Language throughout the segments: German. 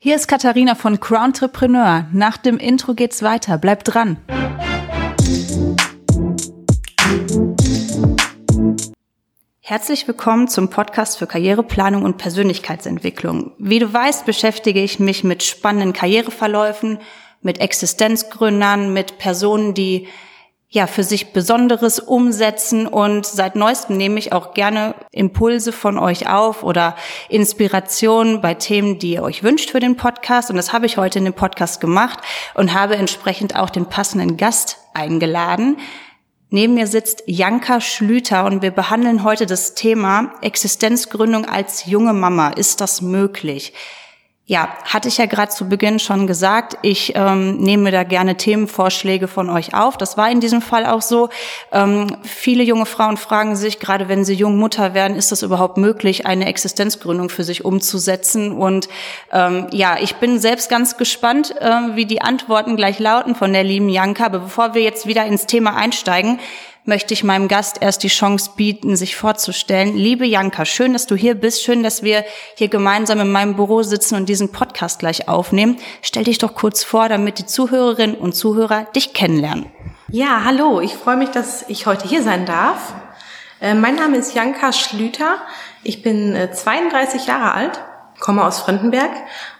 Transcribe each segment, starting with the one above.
Hier ist Katharina von Crowntrepreneur. Nach dem Intro geht's weiter. Bleibt dran. Herzlich willkommen zum Podcast für Karriereplanung und Persönlichkeitsentwicklung. Wie du weißt, beschäftige ich mich mit spannenden Karriereverläufen, mit Existenzgründern, mit Personen, die ja, für sich Besonderes umsetzen und seit neuestem nehme ich auch gerne Impulse von euch auf oder Inspiration bei Themen, die ihr euch wünscht für den Podcast und das habe ich heute in dem Podcast gemacht und habe entsprechend auch den passenden Gast eingeladen. Neben mir sitzt Janka Schlüter und wir behandeln heute das Thema Existenzgründung als junge Mama. Ist das möglich? Ja, hatte ich ja gerade zu Beginn schon gesagt, ich ähm, nehme da gerne Themenvorschläge von euch auf. Das war in diesem Fall auch so. Ähm, viele junge Frauen fragen sich, gerade wenn sie jung Mutter werden, ist das überhaupt möglich, eine Existenzgründung für sich umzusetzen? Und ähm, ja, ich bin selbst ganz gespannt, äh, wie die Antworten gleich lauten von der lieben Janka. Aber bevor wir jetzt wieder ins Thema einsteigen, möchte ich meinem Gast erst die Chance bieten, sich vorzustellen. Liebe Janka, schön, dass du hier bist. Schön, dass wir hier gemeinsam in meinem Büro sitzen und diesen Podcast gleich aufnehmen. Stell dich doch kurz vor, damit die Zuhörerinnen und Zuhörer dich kennenlernen. Ja, hallo. Ich freue mich, dass ich heute hier sein darf. Äh, mein Name ist Janka Schlüter. Ich bin 32 äh, Jahre alt, komme aus Frontenberg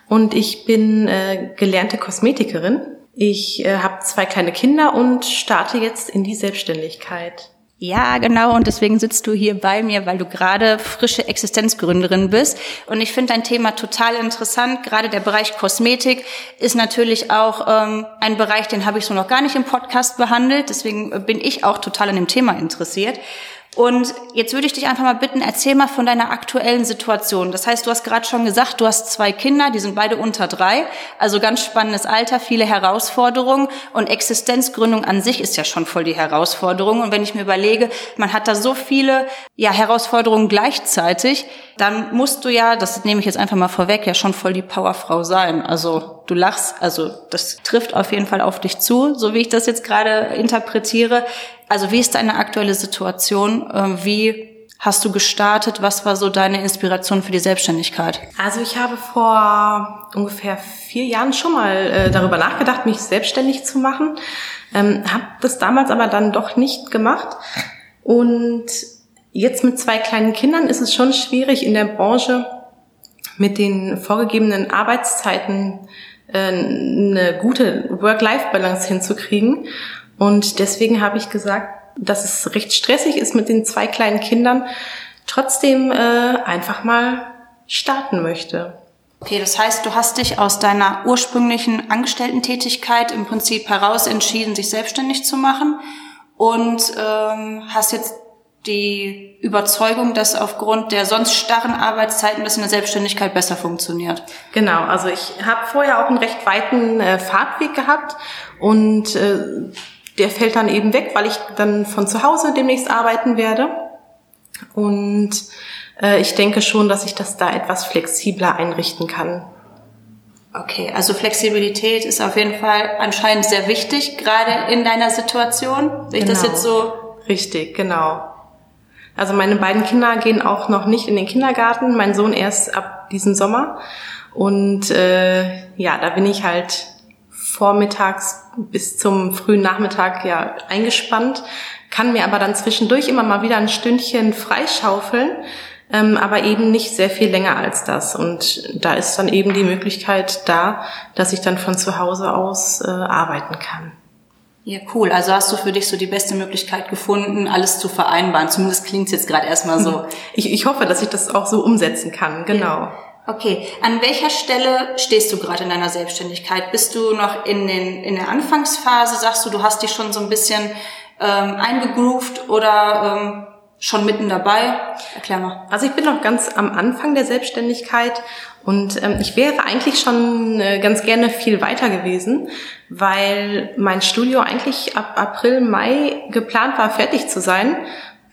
und ich bin äh, gelernte Kosmetikerin ich äh, habe zwei kleine Kinder und starte jetzt in die Selbstständigkeit. Ja, genau. Und deswegen sitzt du hier bei mir, weil du gerade frische Existenzgründerin bist. Und ich finde dein Thema total interessant. Gerade der Bereich Kosmetik ist natürlich auch ähm, ein Bereich, den habe ich so noch gar nicht im Podcast behandelt. Deswegen bin ich auch total an dem Thema interessiert. Und jetzt würde ich dich einfach mal bitten, erzähl mal von deiner aktuellen Situation. Das heißt, du hast gerade schon gesagt, du hast zwei Kinder, die sind beide unter drei, also ganz spannendes Alter, viele Herausforderungen und Existenzgründung an sich ist ja schon voll die Herausforderung. Und wenn ich mir überlege, man hat da so viele ja, Herausforderungen gleichzeitig, dann musst du ja, das nehme ich jetzt einfach mal vorweg, ja schon voll die Powerfrau sein. Also du lachst, also das trifft auf jeden Fall auf dich zu, so wie ich das jetzt gerade interpretiere. Also wie ist deine aktuelle Situation? Ähm, wie hast du gestartet? Was war so deine Inspiration für die Selbstständigkeit? Also ich habe vor ungefähr vier Jahren schon mal äh, darüber nachgedacht, mich selbstständig zu machen. Ähm, habe das damals aber dann doch nicht gemacht. Und jetzt mit zwei kleinen Kindern ist es schon schwierig in der Branche mit den vorgegebenen Arbeitszeiten äh, eine gute Work-Life-Balance hinzukriegen. Und deswegen habe ich gesagt, dass es recht stressig ist mit den zwei kleinen Kindern, trotzdem äh, einfach mal starten möchte. Okay, das heißt, du hast dich aus deiner ursprünglichen Angestellten-Tätigkeit im Prinzip heraus entschieden, sich selbstständig zu machen und ähm, hast jetzt die Überzeugung, dass aufgrund der sonst starren Arbeitszeiten das in der Selbstständigkeit besser funktioniert. Genau, also ich habe vorher auch einen recht weiten äh, Fahrtweg gehabt und äh, der fällt dann eben weg, weil ich dann von zu Hause demnächst arbeiten werde. Und äh, ich denke schon, dass ich das da etwas flexibler einrichten kann. Okay, also Flexibilität ist auf jeden Fall anscheinend sehr wichtig, gerade in deiner Situation. Sehe ich genau. das jetzt so? Richtig, genau. Also meine beiden Kinder gehen auch noch nicht in den Kindergarten, mein Sohn erst ab diesem Sommer. Und äh, ja, da bin ich halt vormittags bis zum frühen Nachmittag ja eingespannt, kann mir aber dann zwischendurch immer mal wieder ein Stündchen freischaufeln, ähm, aber eben nicht sehr viel länger als das. Und da ist dann eben die Möglichkeit da, dass ich dann von zu Hause aus äh, arbeiten kann. Ja, cool. Also hast du für dich so die beste Möglichkeit gefunden, alles zu vereinbaren. Zumindest klingt es jetzt gerade erstmal so. Ich, ich hoffe, dass ich das auch so umsetzen kann, genau. Ja. Okay, an welcher Stelle stehst du gerade in deiner Selbstständigkeit? Bist du noch in, den, in der Anfangsphase? Sagst du, du hast dich schon so ein bisschen ähm, eingegroovt oder ähm, schon mitten dabei? Erklär mal. Also ich bin noch ganz am Anfang der Selbstständigkeit und ähm, ich wäre eigentlich schon äh, ganz gerne viel weiter gewesen, weil mein Studio eigentlich ab April, Mai geplant war, fertig zu sein.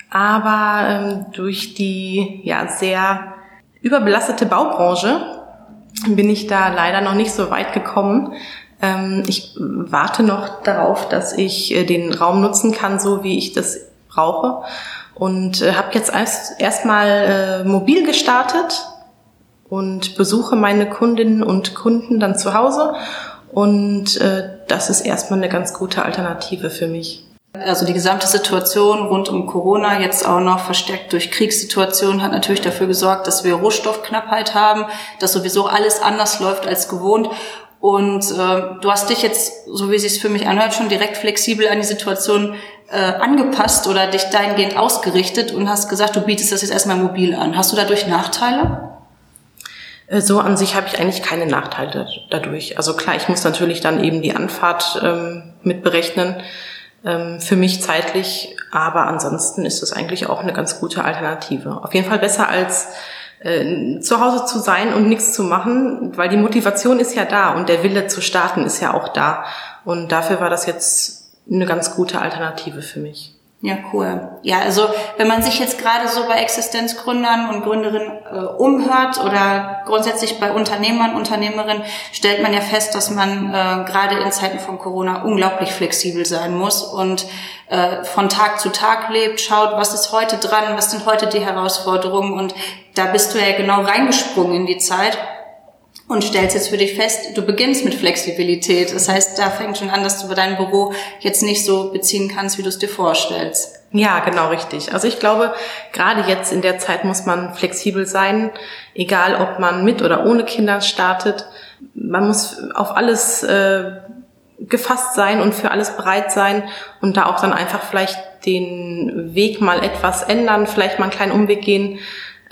Aber ähm, durch die ja sehr überbelastete Baubranche bin ich da leider noch nicht so weit gekommen. Ähm, ich warte noch darauf, dass ich äh, den Raum nutzen kann, so wie ich das brauche. Und äh, habe jetzt erst erstmal äh, mobil gestartet und besuche meine Kundinnen und Kunden dann zu Hause. Und das ist erstmal eine ganz gute Alternative für mich. Also die gesamte Situation rund um Corona, jetzt auch noch verstärkt durch Kriegssituationen, hat natürlich dafür gesorgt, dass wir Rohstoffknappheit haben, dass sowieso alles anders läuft als gewohnt. Und äh, du hast dich jetzt, so wie es sich für mich anhört, schon direkt flexibel an die Situation äh, angepasst oder dich dahingehend ausgerichtet und hast gesagt, du bietest das jetzt erstmal mobil an. Hast du dadurch Nachteile? Äh, so an sich habe ich eigentlich keine Nachteile dadurch. Also klar, ich muss natürlich dann eben die Anfahrt ähm, mit berechnen ähm, für mich zeitlich, aber ansonsten ist das eigentlich auch eine ganz gute Alternative. Auf jeden Fall besser als äh, zu Hause zu sein und nichts zu machen, weil die Motivation ist ja da und der Wille zu starten ist ja auch da. Und dafür war das jetzt eine ganz gute Alternative für mich. Ja, cool. Ja, also wenn man sich jetzt gerade so bei Existenzgründern und Gründerinnen äh, umhört oder grundsätzlich bei Unternehmern, Unternehmerinnen, stellt man ja fest, dass man äh, gerade in Zeiten von Corona unglaublich flexibel sein muss und äh, von Tag zu Tag lebt, schaut, was ist heute dran, was sind heute die Herausforderungen und da bist du ja genau reingesprungen in die Zeit und stellst jetzt für dich fest, du beginnst mit Flexibilität. Das heißt, da fängt schon an, dass du dein Büro jetzt nicht so beziehen kannst, wie du es dir vorstellst. Ja, genau richtig. Also ich glaube, gerade jetzt in der Zeit muss man flexibel sein, egal ob man mit oder ohne Kinder startet. Man muss auf alles äh, gefasst sein und für alles bereit sein und da auch dann einfach vielleicht den Weg mal etwas ändern, vielleicht mal einen kleinen Umweg gehen,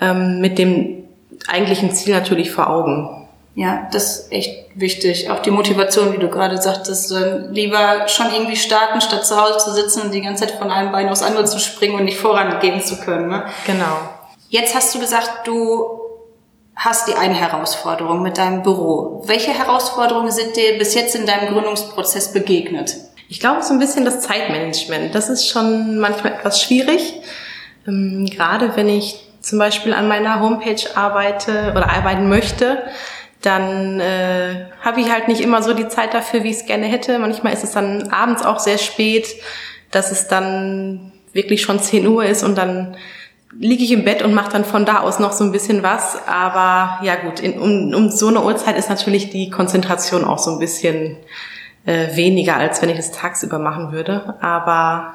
ähm, mit dem eigentlichen Ziel natürlich vor Augen. Ja, das ist echt wichtig. Auch die Motivation, wie du gerade sagtest, lieber schon irgendwie starten, statt zu Hause zu sitzen und die ganze Zeit von einem Bein aufs andere zu springen und nicht vorangehen zu können. Ne? Genau. Jetzt hast du gesagt, du hast die eine Herausforderung mit deinem Büro. Welche Herausforderungen sind dir bis jetzt in deinem Gründungsprozess begegnet? Ich glaube, so ein bisschen das Zeitmanagement. Das ist schon manchmal etwas schwierig. Ähm, gerade wenn ich zum Beispiel an meiner Homepage arbeite oder arbeiten möchte, dann äh, habe ich halt nicht immer so die Zeit dafür, wie ich es gerne hätte. Manchmal ist es dann abends auch sehr spät, dass es dann wirklich schon 10 Uhr ist und dann liege ich im Bett und mache dann von da aus noch so ein bisschen was. Aber ja gut, in, um, um so eine Uhrzeit ist natürlich die Konzentration auch so ein bisschen äh, weniger, als wenn ich es tagsüber machen würde. Aber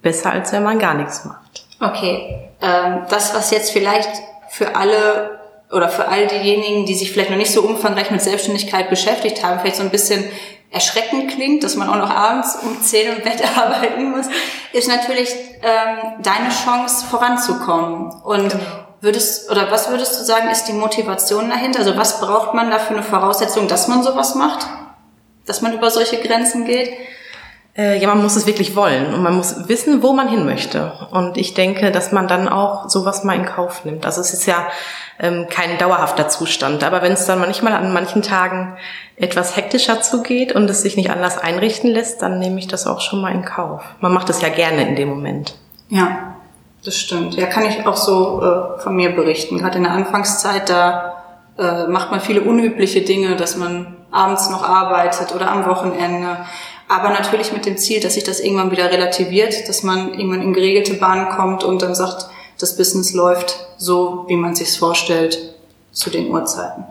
besser, als wenn man gar nichts macht. Okay, ähm, das, was jetzt vielleicht für alle oder für all diejenigen, die sich vielleicht noch nicht so umfangreich mit Selbstständigkeit beschäftigt haben, vielleicht so ein bisschen erschreckend klingt, dass man auch noch abends um 10 im Bett arbeiten muss, ist natürlich ähm, deine Chance voranzukommen. Und genau. würdest oder was würdest du sagen, ist die Motivation dahinter? Also was braucht man da für eine Voraussetzung, dass man sowas macht? Dass man über solche Grenzen geht? Äh, ja, man muss es wirklich wollen und man muss wissen, wo man hin möchte. Und ich denke, dass man dann auch sowas mal in Kauf nimmt. Also es ist ja ähm, kein dauerhafter Zustand. Aber wenn es dann manchmal an manchen Tagen etwas hektischer zugeht und es sich nicht anders einrichten lässt, dann nehme ich das auch schon mal in Kauf. Man macht es ja gerne in dem Moment. Ja, das stimmt. Ja, kann ich auch so äh, von mir berichten. Gerade in der Anfangszeit, da äh, macht man viele unübliche Dinge, dass man abends noch arbeitet oder am Wochenende aber natürlich mit dem Ziel, dass sich das irgendwann wieder relativiert, dass man irgendwann in geregelte Bahnen kommt und dann sagt, das Business läuft so, wie man sich vorstellt, zu den Uhrzeiten.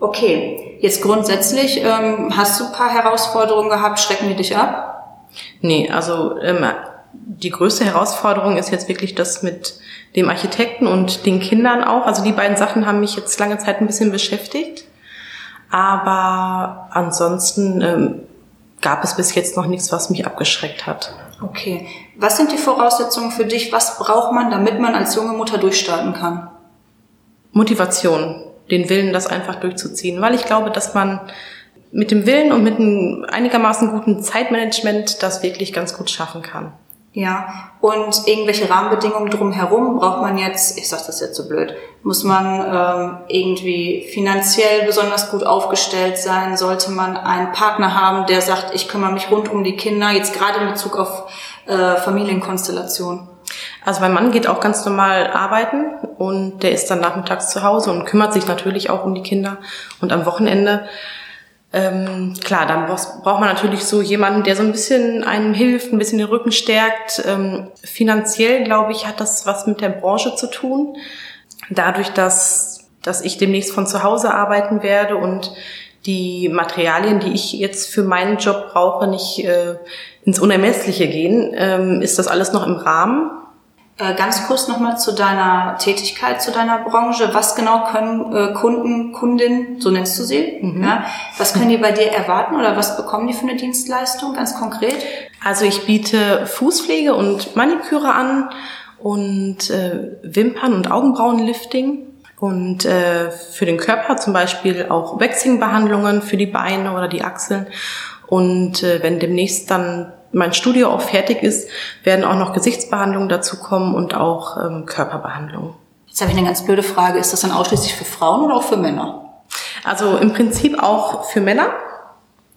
Okay, jetzt grundsätzlich, ähm, hast du ein paar Herausforderungen gehabt, schrecken die dich ab? Nee, also ähm, die größte Herausforderung ist jetzt wirklich das mit dem Architekten und den Kindern auch. Also die beiden Sachen haben mich jetzt lange Zeit ein bisschen beschäftigt. Aber ansonsten ähm, gab es bis jetzt noch nichts, was mich abgeschreckt hat. Okay. Was sind die Voraussetzungen für dich? Was braucht man, damit man als junge Mutter durchstarten kann? Motivation, den Willen, das einfach durchzuziehen, weil ich glaube, dass man mit dem Willen und mit einem einigermaßen guten Zeitmanagement das wirklich ganz gut schaffen kann. Ja, und irgendwelche Rahmenbedingungen drumherum braucht man jetzt, ich sage das jetzt so blöd, muss man ähm, irgendwie finanziell besonders gut aufgestellt sein? Sollte man einen Partner haben, der sagt, ich kümmere mich rund um die Kinder, jetzt gerade in Bezug auf äh, Familienkonstellation? Also mein Mann geht auch ganz normal arbeiten und der ist dann nachmittags zu Hause und kümmert sich natürlich auch um die Kinder. Und am Wochenende ähm, klar, dann braucht man natürlich so jemanden, der so ein bisschen einem hilft, ein bisschen den Rücken stärkt. Ähm, finanziell, glaube ich, hat das was mit der Branche zu tun. Dadurch, dass dass ich demnächst von zu Hause arbeiten werde und die Materialien, die ich jetzt für meinen Job brauche, nicht äh, ins Unermessliche gehen. Ähm, ist das alles noch im Rahmen? Äh, ganz kurz nochmal zu deiner Tätigkeit, zu deiner Branche. Was genau können äh, Kunden, Kundinnen, so nennst du sie, mhm. ja, was können die bei dir erwarten oder was bekommen die für eine Dienstleistung, ganz konkret? Also ich biete Fußpflege und Maniküre an und äh, Wimpern- und Augenbrauenlifting. Und äh, für den Körper zum Beispiel auch Waxing-Behandlungen für die Beine oder die Achseln. Und äh, wenn demnächst dann mein Studio auch fertig ist, werden auch noch Gesichtsbehandlungen dazu kommen und auch ähm, Körperbehandlungen. Jetzt habe ich eine ganz blöde Frage. Ist das dann ausschließlich für Frauen oder auch für Männer? Also im Prinzip auch für Männer.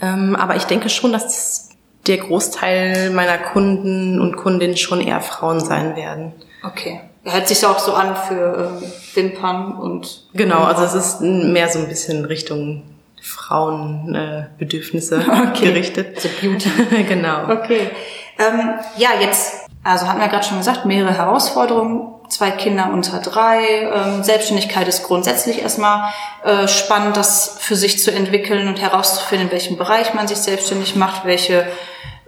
Ähm, aber ich denke schon, dass der Großteil meiner Kunden und Kundinnen schon eher Frauen sein werden. Okay. Hört sich auch so an für ähm, Wimpern und. Genau, also es ist mehr so ein bisschen Richtung Frauenbedürfnisse äh, okay. gerichtet. Also Beauty. genau. Okay. Ähm, ja, jetzt, also hatten wir gerade schon gesagt, mehrere Herausforderungen. Zwei Kinder unter drei. Ähm, Selbstständigkeit ist grundsätzlich erstmal äh, spannend, das für sich zu entwickeln und herauszufinden, in welchem Bereich man sich selbstständig macht, welche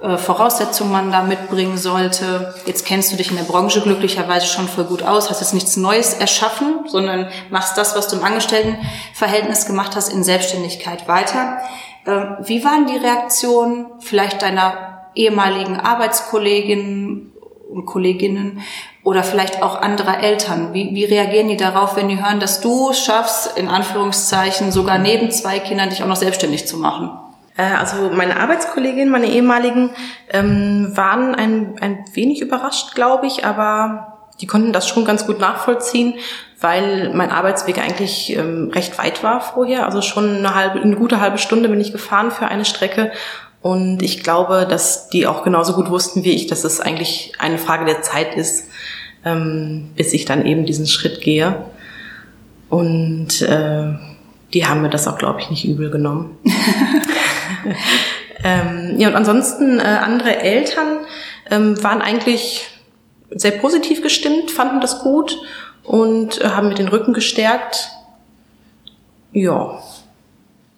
äh, Voraussetzungen man da mitbringen sollte. Jetzt kennst du dich in der Branche glücklicherweise schon voll gut aus, hast jetzt nichts Neues erschaffen, sondern machst das, was du im Angestelltenverhältnis gemacht hast, in Selbstständigkeit weiter. Ähm, wie waren die Reaktionen vielleicht deiner ehemaligen Arbeitskolleginnen und Kolleginnen oder vielleicht auch anderer Eltern? Wie, wie reagieren die darauf, wenn die hören, dass du schaffst, in Anführungszeichen, sogar neben zwei Kindern dich auch noch selbstständig zu machen? Äh, also meine Arbeitskolleginnen, meine ehemaligen, ähm, waren ein, ein wenig überrascht, glaube ich, aber die konnten das schon ganz gut nachvollziehen, weil mein Arbeitsweg eigentlich ähm, recht weit war vorher. Also schon eine halbe, eine gute halbe Stunde bin ich gefahren für eine Strecke. Und ich glaube, dass die auch genauso gut wussten wie ich, dass es eigentlich eine Frage der Zeit ist, ähm, bis ich dann eben diesen Schritt gehe. Und äh, die haben mir das auch, glaube ich, nicht übel genommen. ähm, ja, und ansonsten äh, andere Eltern ähm, waren eigentlich sehr positiv gestimmt, fanden das gut und äh, haben mir den Rücken gestärkt. Ja.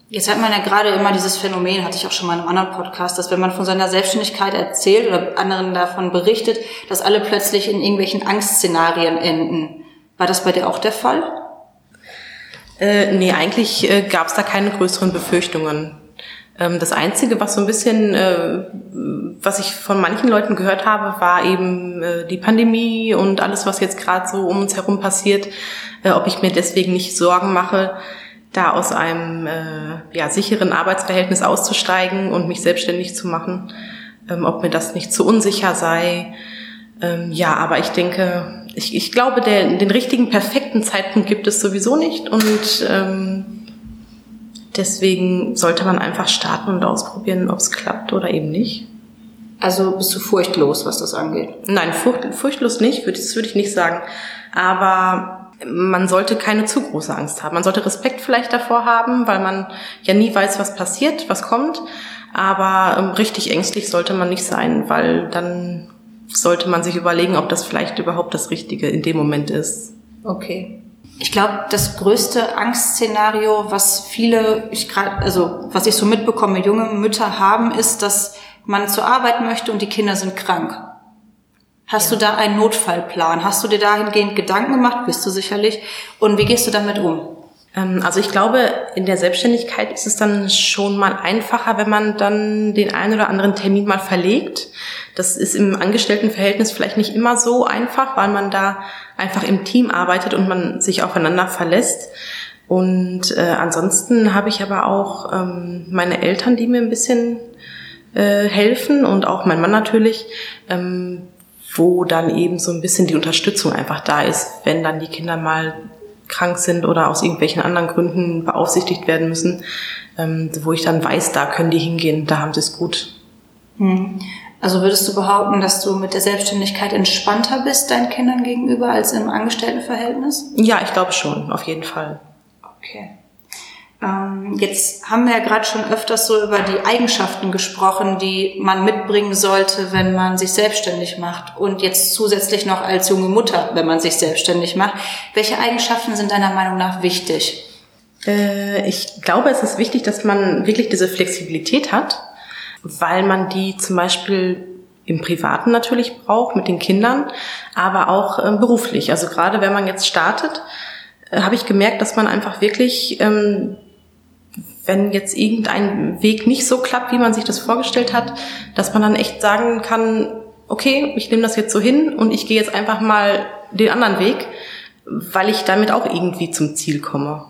Jetzt hat man ja gerade immer dieses Phänomen, hatte ich auch schon mal in einem anderen Podcast, dass wenn man von seiner Selbstständigkeit erzählt oder anderen davon berichtet, dass alle plötzlich in irgendwelchen Angstszenarien enden. War das bei dir auch der Fall? Äh, nee, eigentlich äh, gab es da keine größeren Befürchtungen. Ähm, das Einzige, was so ein bisschen, äh, was ich von manchen Leuten gehört habe, war eben äh, die Pandemie und alles, was jetzt gerade so um uns herum passiert, äh, ob ich mir deswegen nicht Sorgen mache, da aus einem ja, sicheren Arbeitsverhältnis auszusteigen und mich selbstständig zu machen, ähm, ob mir das nicht zu unsicher sei. Ähm, ja, aber ich denke, ich, ich glaube, der, den richtigen, perfekten Zeitpunkt gibt es sowieso nicht und Deswegen sollte man einfach starten und ausprobieren, ob es klappt oder eben nicht. Also bist du furchtlos, was das angeht? Nein, furcht, furchtlos nicht, das würde ich nicht sagen. Aber man sollte keine zu große Angst haben. Man sollte Respekt vielleicht davor haben, weil man ja nie weiß, was passiert, was kommt. Aber ähm, richtig ängstlich sollte man nicht sein, weil dann sollte man sich überlegen, ob das vielleicht überhaupt das Richtige in dem Moment ist. Okay. Ich glaube, das größte Angstszenario, was viele, ich gerade, also was ich so mitbekomme, junge Mütter haben, ist, dass man zur Arbeit möchte und die Kinder sind krank. Hast ja. du da einen Notfallplan? Hast du dir dahingehend Gedanken gemacht? Bist du sicherlich. Und wie gehst du damit um? Ähm, also ich glaube, in der Selbstständigkeit ist es dann schon mal einfacher, wenn man dann den einen oder anderen Termin mal verlegt. Das ist im Angestelltenverhältnis vielleicht nicht immer so einfach, weil man da einfach im Team arbeitet und man sich aufeinander verlässt. Und äh, ansonsten habe ich aber auch ähm, meine Eltern, die mir ein bisschen äh, helfen und auch mein Mann natürlich, ähm, wo dann eben so ein bisschen die Unterstützung einfach da ist, wenn dann die Kinder mal krank sind oder aus irgendwelchen anderen Gründen beaufsichtigt werden müssen, ähm, wo ich dann weiß, da können die hingehen, da haben sie es gut. Hm. Also würdest du behaupten, dass du mit der Selbstständigkeit entspannter bist deinen Kindern gegenüber als im Angestelltenverhältnis? Ja, ich glaube schon, auf jeden Fall. Okay. Ähm, jetzt haben wir ja gerade schon öfters so über die Eigenschaften gesprochen, die man mitbringen sollte, wenn man sich selbstständig macht. Und jetzt zusätzlich noch als junge Mutter, wenn man sich selbstständig macht. Welche Eigenschaften sind deiner Meinung nach wichtig? Äh, ich glaube, es ist wichtig, dass man wirklich diese Flexibilität hat, weil man die zum Beispiel im Privaten natürlich braucht, mit den Kindern, aber auch äh, beruflich. Also gerade wenn man jetzt startet, äh, habe ich gemerkt, dass man einfach wirklich, ähm, wenn jetzt irgendein Weg nicht so klappt, wie man sich das vorgestellt hat, dass man dann echt sagen kann, okay, ich nehme das jetzt so hin und ich gehe jetzt einfach mal den anderen Weg, weil ich damit auch irgendwie zum Ziel komme.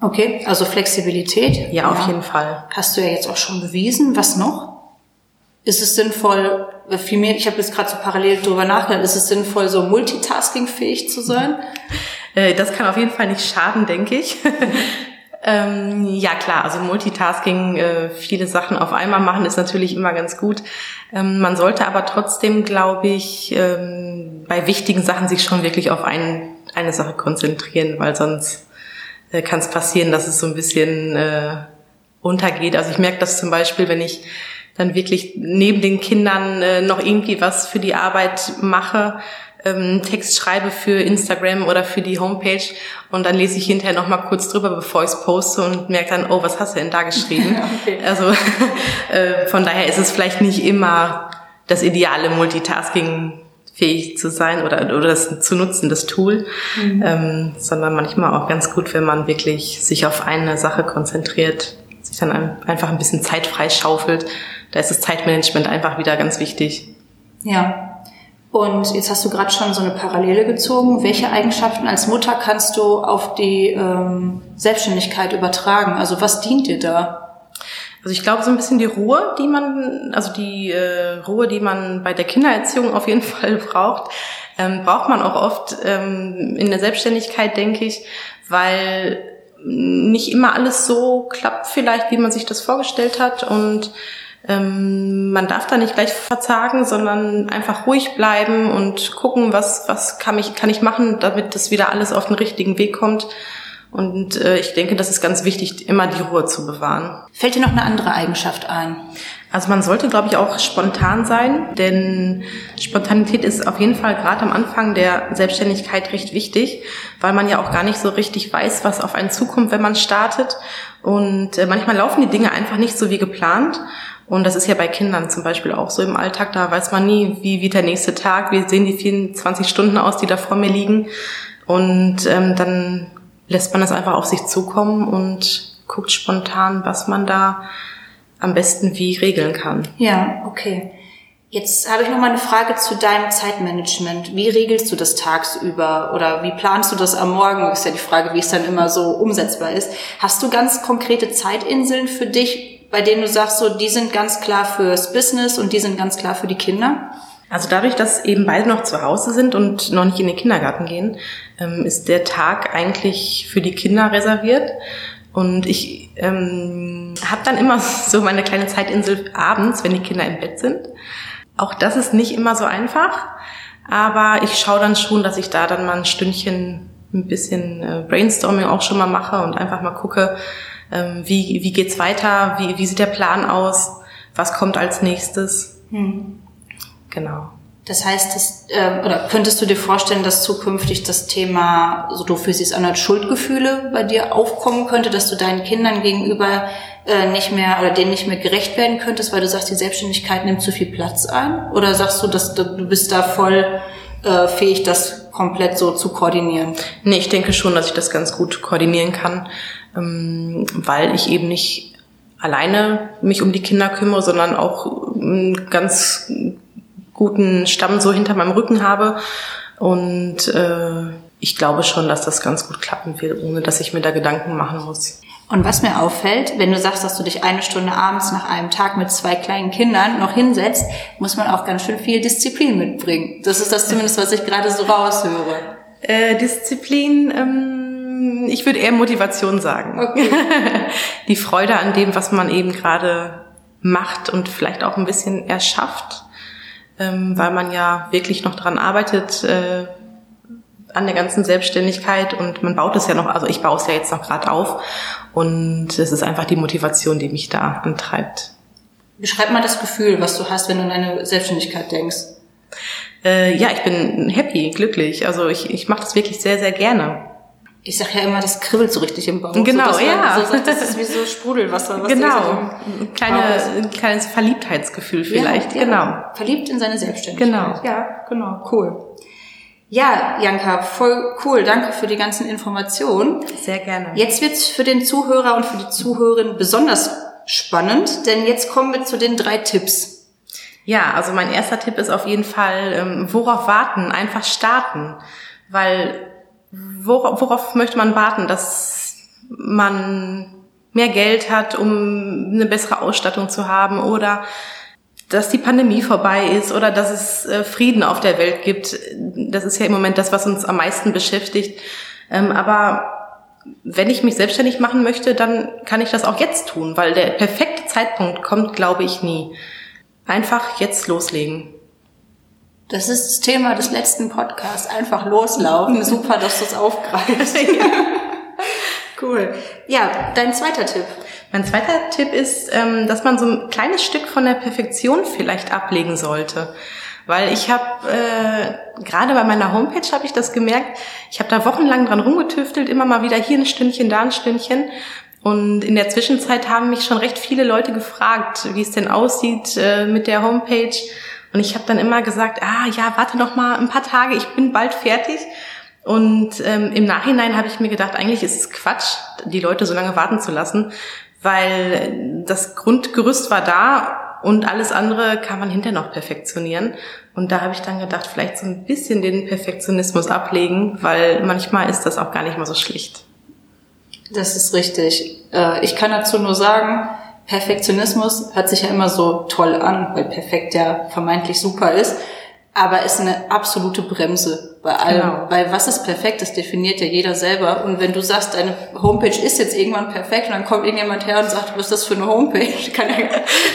Okay, also Flexibilität. Ja, auf ja. jeden Fall. Hast du ja jetzt auch schon bewiesen. Was noch? ist es sinnvoll, vielmehr, ich habe jetzt gerade so parallel drüber nachgedacht, ist es sinnvoll, so multitaskingfähig zu sein? Äh, das kann auf jeden Fall nicht schaden, denke ich. ähm, ja klar, also Multitasking, äh, viele Sachen auf einmal machen, ist natürlich immer ganz gut. Ähm, man sollte aber trotzdem, glaube ich, ähm, bei wichtigen Sachen sich schon wirklich auf ein, eine Sache konzentrieren, weil sonst äh, kann es passieren, dass es so ein bisschen äh, untergeht. Also ich merke das zum Beispiel, wenn ich dann wirklich neben den Kindern äh, noch irgendwie was für die Arbeit mache, ähm, Text schreibe für Instagram oder für die Homepage und dann lese ich hinterher noch mal kurz drüber, bevor ich es poste und merke dann, oh, was hast du denn da geschrieben? okay. Also äh, von daher ist es vielleicht nicht immer das ideale Multitasking fähig zu sein oder, oder das zu nutzen, das Tool, mhm. ähm, sondern manchmal auch ganz gut, wenn man wirklich sich auf eine Sache konzentriert, sich dann einfach ein bisschen Zeit freischaufelt da ist das Zeitmanagement einfach wieder ganz wichtig. Ja. Und jetzt hast du gerade schon so eine Parallele gezogen. Welche Eigenschaften als Mutter kannst du auf die ähm, Selbstständigkeit übertragen? Also was dient dir da? Also ich glaube so ein bisschen die Ruhe, die man, also die äh, Ruhe, die man bei der Kindererziehung auf jeden Fall braucht, ähm, braucht man auch oft ähm, in der Selbstständigkeit, denke ich, weil nicht immer alles so klappt vielleicht, wie man sich das vorgestellt hat und ähm, man darf da nicht gleich verzagen, sondern einfach ruhig bleiben und gucken, was, was kann ich, kann ich machen, damit das wieder alles auf den richtigen Weg kommt. Und äh, ich denke, das ist ganz wichtig, immer die Ruhe zu bewahren. Fällt dir noch eine andere Eigenschaft ein? Also man sollte, glaube ich, auch spontan sein, denn Spontanität ist auf jeden Fall gerade am Anfang der Selbstständigkeit recht wichtig, weil man ja auch gar nicht so richtig weiß, was auf einen zukommt, wenn man startet. Und äh, manchmal laufen die Dinge einfach nicht so wie geplant. Und das ist ja bei Kindern zum Beispiel auch so im Alltag. Da weiß man nie, wie wie der nächste Tag, wie sehen die 24 Stunden aus, die da vor mir liegen. Und ähm, dann lässt man das einfach auf sich zukommen und guckt spontan, was man da am besten wie regeln kann. Ja, okay. Jetzt habe ich noch mal eine Frage zu deinem Zeitmanagement. Wie regelst du das tagsüber oder wie planst du das am Morgen? Ist ja die Frage, wie es dann immer so umsetzbar ist. Hast du ganz konkrete Zeitinseln für dich, bei denen du sagst, so, die sind ganz klar fürs Business und die sind ganz klar für die Kinder? Also dadurch, dass eben beide noch zu Hause sind und noch nicht in den Kindergarten gehen, ähm, ist der Tag eigentlich für die Kinder reserviert. Und ich ähm, habe dann immer so meine kleine Zeitinsel abends, wenn die Kinder im Bett sind. Auch das ist nicht immer so einfach, aber ich schaue dann schon, dass ich da dann mal ein Stündchen ein bisschen äh, Brainstorming auch schon mal mache und einfach mal gucke, ähm, wie, wie geht's weiter, wie, wie sieht der Plan aus, was kommt als nächstes. Hm. Genau. Das heißt, das, äh, oder könntest du dir vorstellen, dass zukünftig das Thema, so du für sie es an Schuldgefühle bei dir aufkommen könnte, dass du deinen Kindern gegenüber äh, nicht mehr oder denen nicht mehr gerecht werden könntest, weil du sagst, die Selbstständigkeit nimmt zu viel Platz ein? Oder sagst du, dass du, du bist da voll äh, fähig, das komplett so zu koordinieren? Nee, ich denke schon, dass ich das ganz gut koordinieren kann ähm, weil ich eben nicht alleine mich um die Kinder kümmere, sondern auch einen ganz guten Stamm so hinter meinem Rücken habe. Und äh, ich glaube schon, dass das ganz gut klappen wird, ohne dass ich mir da Gedanken machen muss. Und was mir auffällt, wenn du sagst, dass du dich eine Stunde abends nach einem Tag mit zwei kleinen Kindern noch hinsetzt, muss man auch ganz schön viel Disziplin mitbringen. Das ist das zumindest, was ich gerade so raushöre. Äh, Disziplin, ähm ich würde eher Motivation sagen. Okay. Die Freude an dem, was man eben gerade macht und vielleicht auch ein bisschen erschafft, ähm, weil man ja wirklich noch dran arbeitet, äh, an der ganzen Selbstständigkeit und man baut es ja noch, also ich baue es ja jetzt noch gerade auf und es ist einfach die Motivation, die mich da antreibt. Beschreib mal das Gefühl, was du hast, wenn du an deine Selbstständigkeit denkst. Äh, ja, ich bin happy, glücklich. Also ich, ich mache das wirklich sehr, sehr gerne. Ich sag ja immer, das kribbelt so richtig im Bauch. Genau, so, ja. So sagt, das ist wie so Sprudelwasser. Was genau. Ein kleine, ein kleines Verliebtheitsgefühl vielleicht. Ja, genau. Ja. Verliebt in seine Selbstständigkeit. Genau. Ja, genau. Cool. Ja, Janka, voll cool. Danke für die ganzen Informationen. Sehr gerne. Jetzt wird's für den Zuhörer und für die Zuhörerin besonders spannend, denn jetzt kommen wir zu den drei Tipps. Ja, also mein erster Tipp ist auf jeden Fall, ähm, worauf warten? Einfach starten. Weil worauf, worauf möchte man warten? Dass man mehr Geld hat, um eine bessere Ausstattung zu haben oder dass die Pandemie vorbei ist oder dass es äh, Frieden auf der Welt gibt. Das ist ja im Moment das, was uns am meisten beschäftigt. Ähm, aber wenn ich mich selbstständig machen möchte, dann kann ich das auch jetzt tun, weil der perfekte Zeitpunkt kommt, glaube ich, nie. Einfach jetzt loslegen. Das ist das Thema des letzten Podcasts. Einfach loslaufen. Super, dass du es aufgreifst. cool. Ja, dein zweiter Tipp. Mein zweiter Tipp ist, ähm, dass man so ein kleines Stück von der Perfektion vielleicht ablegen sollte. Weil ich habe, äh, gerade bei meiner Homepage habe ich das gemerkt, ich habe da wochenlang dran rumgetüftelt, immer mal wieder hier ein Stündchen, da ein Stündchen. Und in der Zwischenzeit haben mich schon recht viele Leute gefragt, wie es denn aussieht äh, mit der Homepage. Und ich habe dann immer gesagt, ah ja, warte noch mal ein paar Tage, ich bin bald fertig. Und ähm, im Nachhinein habe ich mir gedacht, eigentlich ist es Quatsch, die Leute so lange warten zu lassen, weil das Grundgerüst war da und alles andere kann man hinterher noch perfektionieren. Und da habe ich dann gedacht, vielleicht so ein bisschen den Perfektionismus ablegen, weil manchmal ist das auch gar nicht mal so schlicht. Das ist richtig. Äh, ich kann dazu nur sagen, Perfektionismus hört sich ja immer so toll an, weil perfekt ja vermeintlich super ist aber ist eine absolute Bremse bei allem. Genau. Weil was ist perfekt, das definiert ja jeder selber. Und wenn du sagst, deine Homepage ist jetzt irgendwann perfekt und dann kommt irgendjemand her und sagt, was ist das für eine Homepage, kann ja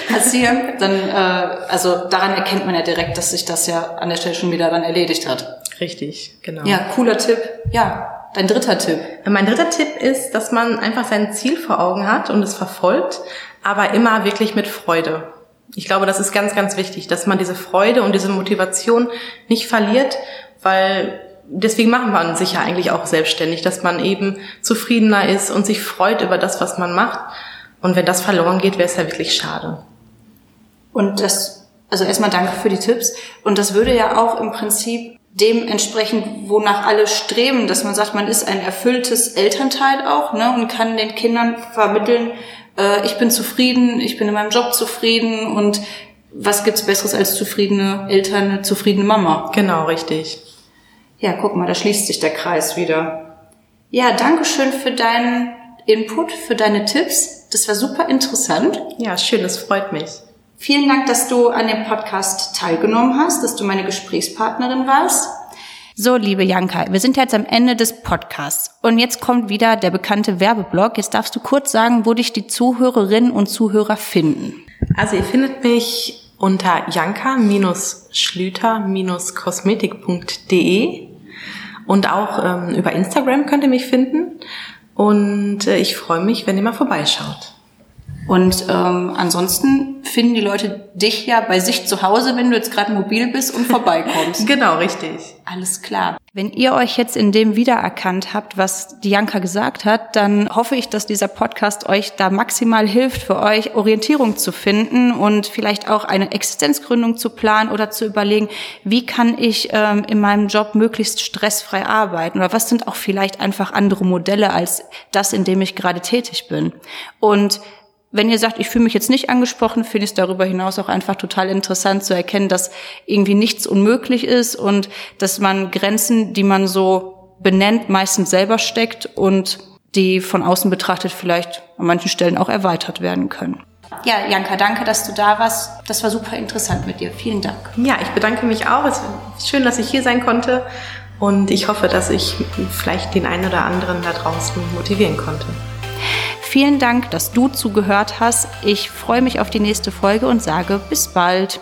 passieren, dann, äh, also daran erkennt man ja direkt, dass sich das ja an der Stelle schon wieder dann erledigt hat. Richtig, genau. Ja, cooler Tipp. Ja, dein dritter Tipp. Mein dritter Tipp ist, dass man einfach sein Ziel vor Augen hat und es verfolgt, aber immer wirklich mit Freude. Ich glaube, das ist ganz, ganz wichtig, dass man diese Freude und diese Motivation nicht verliert, weil deswegen machen wir uns sicher eigentlich auch selbstständig, dass man eben zufriedener ist und sich freut über das, was man macht. Und wenn das verloren geht, wäre es ja wirklich schade. Und das, also erstmal danke für die Tipps. Und das würde ja auch im Prinzip dementsprechend, wonach alle streben, dass man sagt, man ist ein erfülltes Elternteil auch, ne, und kann den Kindern vermitteln, äh, ich bin zufrieden, ich bin in meinem Job zufrieden und was gibt's Besseres als zufriedene Eltern, eine zufriedene Mama? Genau, richtig. Ja, guck mal, da schließt sich der Kreis wieder. Ja, danke schön für deinen Input, für deine Tipps. Das war super interessant. Ja, schön, das freut mich. Vielen Dank, dass du an dem Podcast teilgenommen hast, dass du meine Gesprächspartnerin warst. So, liebe Janka, wir sind jetzt am Ende des Podcasts und jetzt kommt wieder der bekannte Werbeblock. Jetzt darfst du kurz sagen, wo dich die Zuhörerinnen und Zuhörer finden. Also ihr findet mich unter janka-schlüter-kosmetik.de und auch ähm, über Instagram könnt ihr mich finden und äh, ich freue mich, wenn ihr mal vorbeischaut. Und ähm, ansonsten finden die Leute dich ja bei sich zu Hause, wenn du jetzt gerade mobil bist und vorbeikommst. genau, richtig. Alles klar. Wenn ihr euch jetzt in dem wiedererkannt habt, was Dianka gesagt hat, dann hoffe ich, dass dieser Podcast euch da maximal hilft, für euch Orientierung zu finden und vielleicht auch eine Existenzgründung zu planen oder zu überlegen, wie kann ich ähm, in meinem Job möglichst stressfrei arbeiten oder was sind auch vielleicht einfach andere Modelle als das, in dem ich gerade tätig bin. Und wenn ihr sagt, ich fühle mich jetzt nicht angesprochen, finde ich es darüber hinaus auch einfach total interessant zu erkennen, dass irgendwie nichts unmöglich ist und dass man Grenzen, die man so benennt, meistens selber steckt und die von außen betrachtet vielleicht an manchen Stellen auch erweitert werden können. Ja, Janka, danke, dass du da warst. Das war super interessant mit dir. Vielen Dank. Ja, ich bedanke mich auch. Es ist schön, dass ich hier sein konnte und ich hoffe, dass ich vielleicht den einen oder anderen da draußen motivieren konnte. Vielen Dank, dass du zugehört hast. Ich freue mich auf die nächste Folge und sage bis bald.